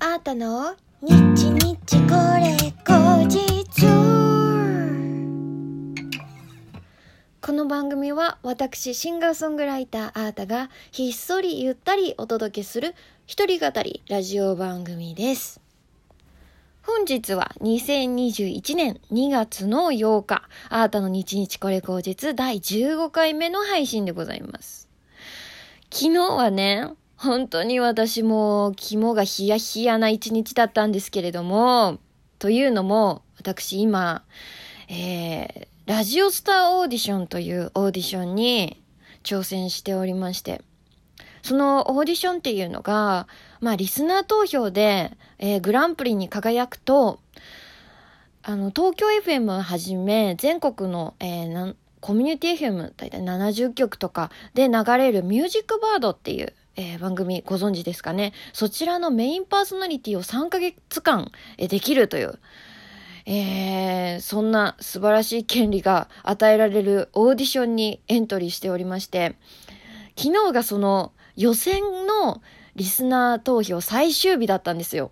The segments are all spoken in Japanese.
あーたの？日日これ後日。この番組は私シンガーソングライターあーたがひっそりゆったりお届けする一人語りラジオ番組です。本日は2021年2月の8日、あーたの日日これ後日第15回目の配信でございます。昨日はね、本当に私も肝がヒヤヒヤな一日だったんですけれども、というのも、私今、えー、ラジオスターオーディションというオーディションに挑戦しておりまして、そのオーディションっていうのが、まあリスナー投票で、えー、グランプリに輝くと、あの、東京 FM をはじめ、全国の、えー、コミュニティ FM 大体70曲とかで流れるミュージックバードっていう、えー、番組ご存知ですかね。そちらのメインパーソナリティを3ヶ月間、えー、できるという、えー、そんな素晴らしい権利が与えられるオーディションにエントリーしておりまして、昨日がその予選のリスナー投票最終日だったんですよ。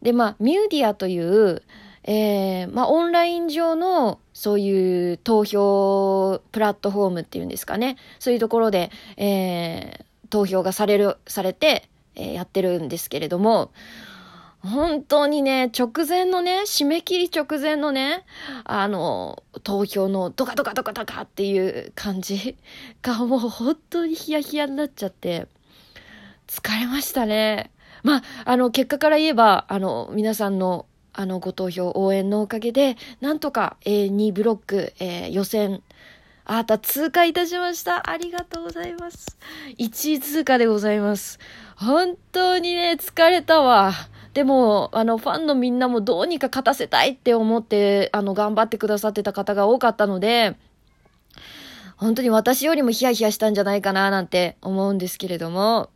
で、まあ、ミューディアという、えー、まあ、オンライン上の、そういう投票プラットフォームっていうんですかね。そういうところで、えー、投票がされる、されて、えー、やってるんですけれども、本当にね、直前のね、締め切り直前のね、あの、投票のドカドカドカドカっていう感じ がもう本当にヒヤヒヤになっちゃって、疲れましたね。まあ、あの、結果から言えば、あの、皆さんの、あの、ご投票、応援のおかげで、なんとか、えー、2ブロック、えー、予選、あた通過いたしました。ありがとうございます。1位通過でございます。本当にね、疲れたわ。でも、あの、ファンのみんなもどうにか勝たせたいって思って、あの、頑張ってくださってた方が多かったので、本当に私よりもヒヤヒヤしたんじゃないかななんて思うんですけれども、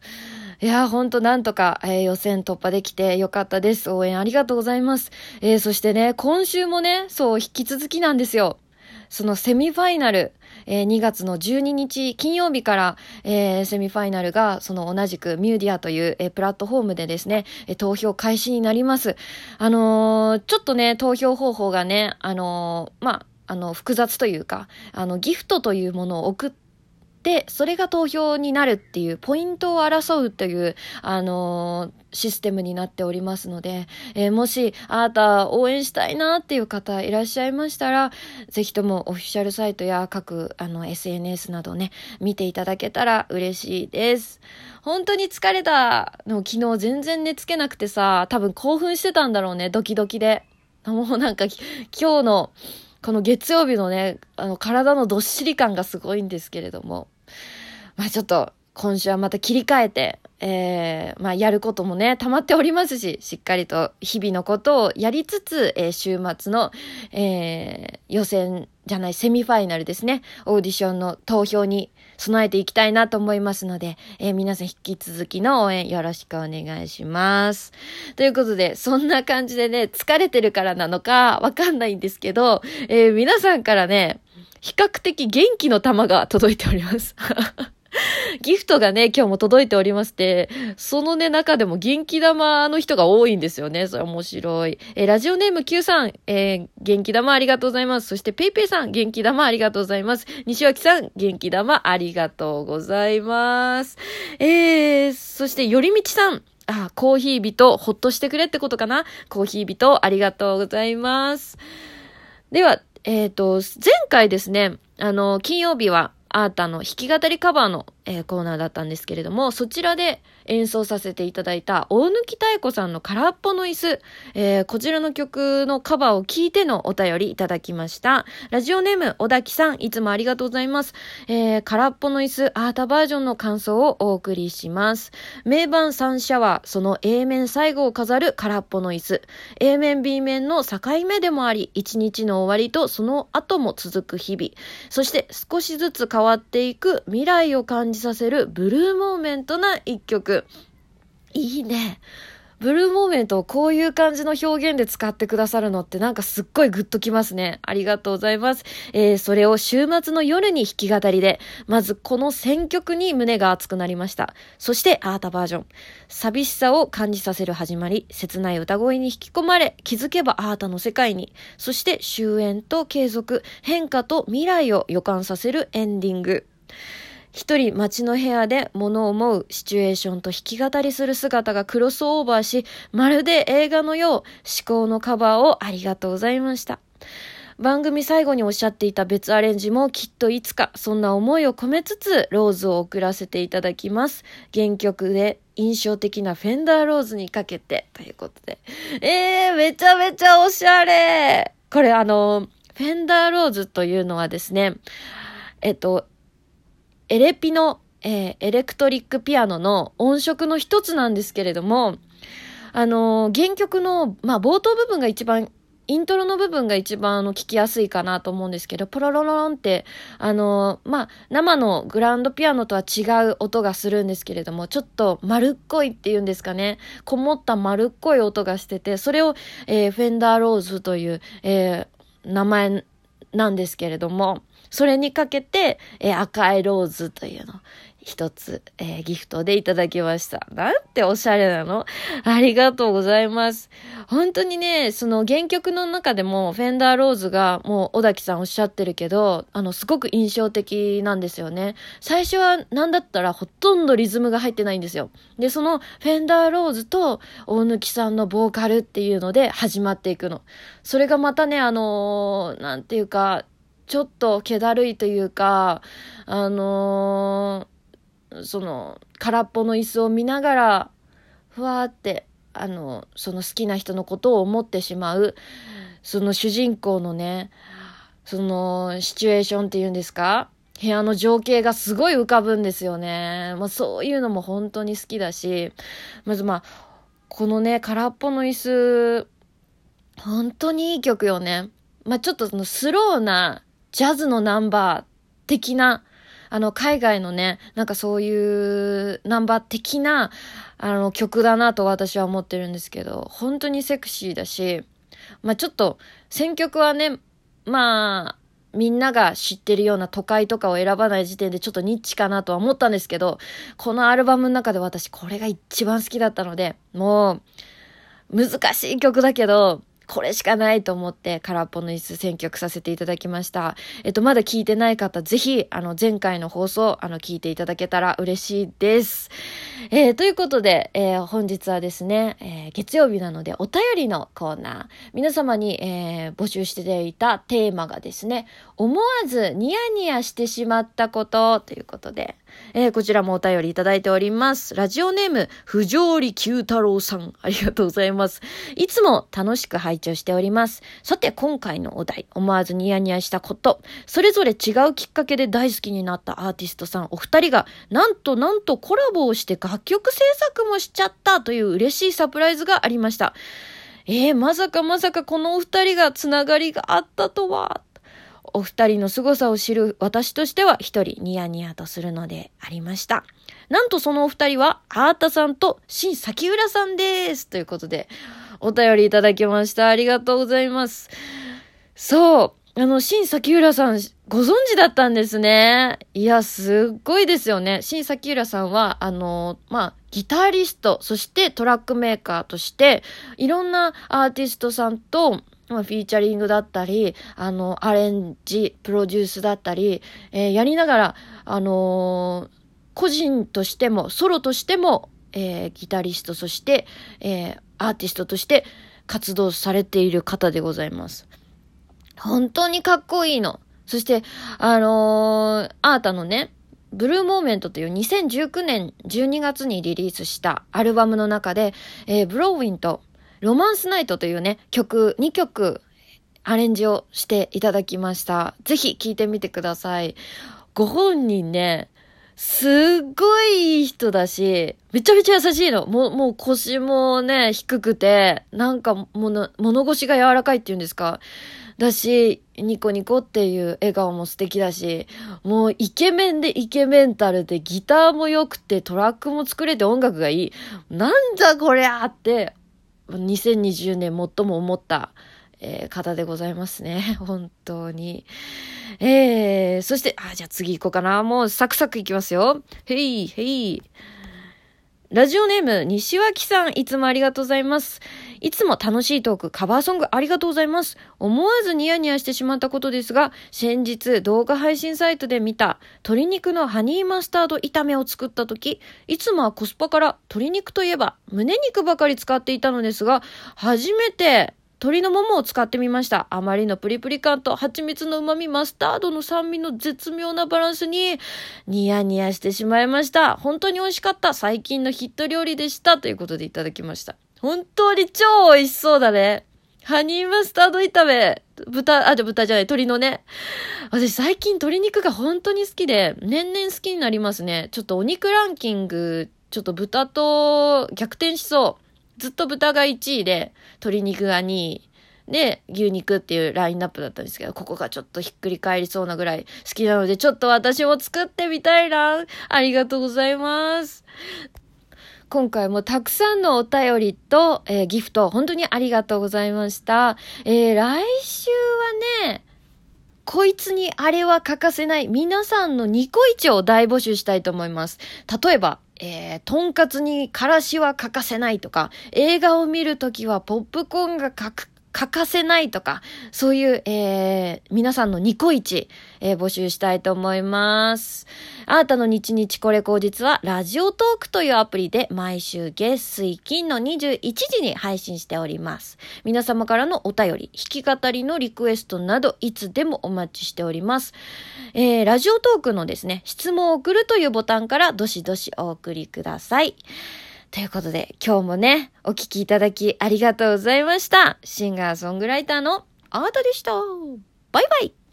いや、ほんとなんとか、えー、予選突破できてよかったです。応援ありがとうございます。えー、そしてね、今週もね、そう、引き続きなんですよ。そのセミファイナル、えー、2月の12日金曜日から、えー、セミファイナルがその同じくミューディアという、えー、プラットフォームでですね、え投票開始になります。あのちょっとね、投票方法がね、あのまあ、あの、複雑というか、あの、ギフトというものを送って、で、それが投票になるっていう、ポイントを争うという、あのー、システムになっておりますので、えー、もし、あなた応援したいなっていう方いらっしゃいましたら、ぜひともオフィシャルサイトや各、あの、SNS などね、見ていただけたら嬉しいです。本当に疲れたの、昨日全然寝つけなくてさ、多分興奮してたんだろうね、ドキドキで。もうなんか、今日の、この月曜日のね、あの、体のどっしり感がすごいんですけれども。まあちょっと、今週はまた切り替えて、えー、まあやることもね、溜まっておりますし、しっかりと日々のことをやりつつ、えー、週末の、えー、予選じゃない、セミファイナルですね、オーディションの投票に備えていきたいなと思いますので、えー、皆さん引き続きの応援よろしくお願いします。ということで、そんな感じでね、疲れてるからなのかわかんないんですけど、えー、皆さんからね、比較的元気の玉が届いております。ギフトがね、今日も届いておりまして、そのね、中でも元気玉の人が多いんですよね。それ面白い。えー、ラジオネーム Q さん、えー、元気玉ありがとうございます。そして、ペイペイさん、元気玉ありがとうございます。西脇さん、元気玉ありがとうございます。えー、そして、よりみちさん、あ、コーヒー人、ほっとしてくれってことかな？コーヒー人、ありがとうございます。では、えっ、ー、と、前回ですね、あの、金曜日は、アータの弾き語りカバーの、えー、コーナーだったんですけれども、そちらで演奏させていただいた大貫妙子さんの空っぽの椅子、えー、こちらの曲のカバーを聞いてのお便りいただきました。ラジオネーム、小田木さん、いつもありがとうございます。えー、空っぽの椅子、アータバージョンの感想をお送りします。名盤三シャワー、その A 面最後を飾る空っぽの椅子。A 面 B 面の境目でもあり、一日の終わりとその後も続く日々。そして少しずつ変わっていく未来を感じさせるブルーモーメントな一曲。いいね。ブルーモーメントをこういう感じの表現で使ってくださるのってなんかすっごいグッときますね。ありがとうございます。えー、それを週末の夜に弾き語りで、まずこの選曲に胸が熱くなりました。そしてアータバージョン。寂しさを感じさせる始まり、切ない歌声に引き込まれ、気づけばアータの世界に、そして終焉と継続、変化と未来を予感させるエンディング。一人街の部屋で物を思うシチュエーションと弾き語りする姿がクロスオーバーし、まるで映画のよう思考のカバーをありがとうございました。番組最後におっしゃっていた別アレンジもきっといつかそんな思いを込めつつローズを送らせていただきます。原曲で印象的なフェンダーローズにかけてということで。えー、めちゃめちゃおしゃれこれあの、フェンダーローズというのはですね、えっと、エレピの、えー、エレクトリックピアノの音色の一つなんですけれども、あのー、原曲の、まあ、冒頭部分が一番イントロの部分が一番あの聞きやすいかなと思うんですけど、ポロロロンって、あのまあ、生のグランドピアノとは違う音がするんですけれども、ちょっと丸っこいっていうんですかね、こもった丸っこい音がしてて、それを、えー、フェンダーローズという、えー、名前なんですけれども、それにかけて、えー、赤いローズというの一つ、えー、ギフトでいただきました。なんておしゃれなのありがとうございます。本当にね、その原曲の中でも、フェンダーローズがもう小滝さんおっしゃってるけど、あの、すごく印象的なんですよね。最初はなんだったらほとんどリズムが入ってないんですよ。で、そのフェンダーローズと大貫さんのボーカルっていうので始まっていくの。それがまたね、あのー、なんていうか、ちょっと気だるいというか、あのー、その、空っぽの椅子を見ながら、ふわーって、あの、その好きな人のことを思ってしまう、その主人公のね、その、シチュエーションっていうんですか部屋の情景がすごい浮かぶんですよね。まあそういうのも本当に好きだし、まずまあ、このね、空っぽの椅子、本当にいい曲よね。まあちょっとそのスローなジャズのナンバー的な、あの、海外のね、なんかそういうナンバー的な、あの、曲だなと私は思ってるんですけど、本当にセクシーだし、まあちょっと、選曲はね、まあ、みんなが知ってるような都会とかを選ばない時点でちょっとニッチかなとは思ったんですけど、このアルバムの中で私これが一番好きだったので、もう、難しい曲だけど、これしかないと思って空っぽの椅子選曲させていただきました。えっと、まだ聞いてない方、ぜひ、あの、前回の放送、あの、聞いていただけたら嬉しいです。えー、ということで、えー、本日はですね、えー、月曜日なのでお便りのコーナー、皆様に、え募集していたテーマがですね、思わずニヤニヤしてしまったことということで、えこちらもお便りいただいております。ラジオネーム、不条理九太郎さん、ありがとうございます。いつも楽しく拝聴しております。さて、今回のお題、思わずニヤニヤしたこと、それぞれ違うきっかけで大好きになったアーティストさんお二人が、なんとなんとコラボをして楽曲制作もしちゃったという嬉しいサプライズがありました。えー、まさかまさかこのお二人がつながりがあったとは、お二人の凄さを知る私としては一人ニヤニヤとするのでありました。なんとそのお二人は、アータさんと新崎浦さんです。ということで、お便りいただきました。ありがとうございます。そう。あの、新崎浦さん、ご存知だったんですね。いや、すっごいですよね。新崎浦さんは、あの、まあ、ギタリスト、そしてトラックメーカーとして、いろんなアーティストさんと、フィーチャリングだったり、あの、アレンジ、プロデュースだったり、えー、やりながら、あのー、個人としても、ソロとしても、えー、ギタリスト、そして、えアーティストとして活動されている方でございます。本当にかっこいいの。そして、あのアータのね、ブルーモーメントという2019年12月にリリースしたアルバムの中で、え、ブローウィンとロマンスナイトというね、曲、2曲、アレンジをしていただきました。ぜひ聴いてみてください。ご本人ね、すっごいいい人だし、めちゃめちゃ優しいの。もう、もう腰もね、低くて、なんか物、物腰が柔らかいっていうんですか。だし、ニコニコっていう笑顔も素敵だし、もうイケメンでイケメンタルでギターも良くてトラックも作れて音楽がいい。なんだこりゃって、2020年最も思った、えー、方でございますね。本当に。えー、そして、あ、じゃあ次行こうかな。もうサクサクいきますよ。へい、へい。ラジオネーム、西脇さん、いつもありがとうございます。いつも楽しいトーク、カバーソングありがとうございます。思わずニヤニヤしてしまったことですが、先日動画配信サイトで見た鶏肉のハニーマスタード炒めを作った時、いつもはコスパから鶏肉といえば胸肉ばかり使っていたのですが、初めて鶏のももを使ってみました。あまりのプリプリ感と蜂蜜の旨味、マスタードの酸味の絶妙なバランスに、ニヤニヤしてしまいました。本当に美味しかった最近のヒット料理でした。ということでいただきました。本当に超美味しそうだね。ハニーマスタード炒め。豚、あ、じゃ豚じゃない、鶏のね。私最近鶏肉が本当に好きで、年々好きになりますね。ちょっとお肉ランキング、ちょっと豚と逆転しそう。ずっと豚が1位で、鶏肉が2位。で、牛肉っていうラインナップだったんですけど、ここがちょっとひっくり返りそうなぐらい好きなので、ちょっと私も作ってみたいな。ありがとうございます。今回もたくさんのお便りと、えー、ギフト、本当にありがとうございました。えー、来週はね、こいつにあれは欠かせない皆さんのニコイチを大募集したいと思います。例えば、えー、とんかつにからしは欠かせないとか、映画を見るときはポップコーンが欠欠かせないとか、そういう、えー、皆さんのニコイチ、えー、募集したいと思います。あなたの日日これ口実は、ラジオトークというアプリで毎週月水金の21時に配信しております。皆様からのお便り、弾き語りのリクエストなど、いつでもお待ちしております。えー、ラジオトークのですね、質問を送るというボタンからどしどしお送りください。ということで、今日もね、お聴きいただきありがとうございました。シンガーソングライターのアートでした。バイバイ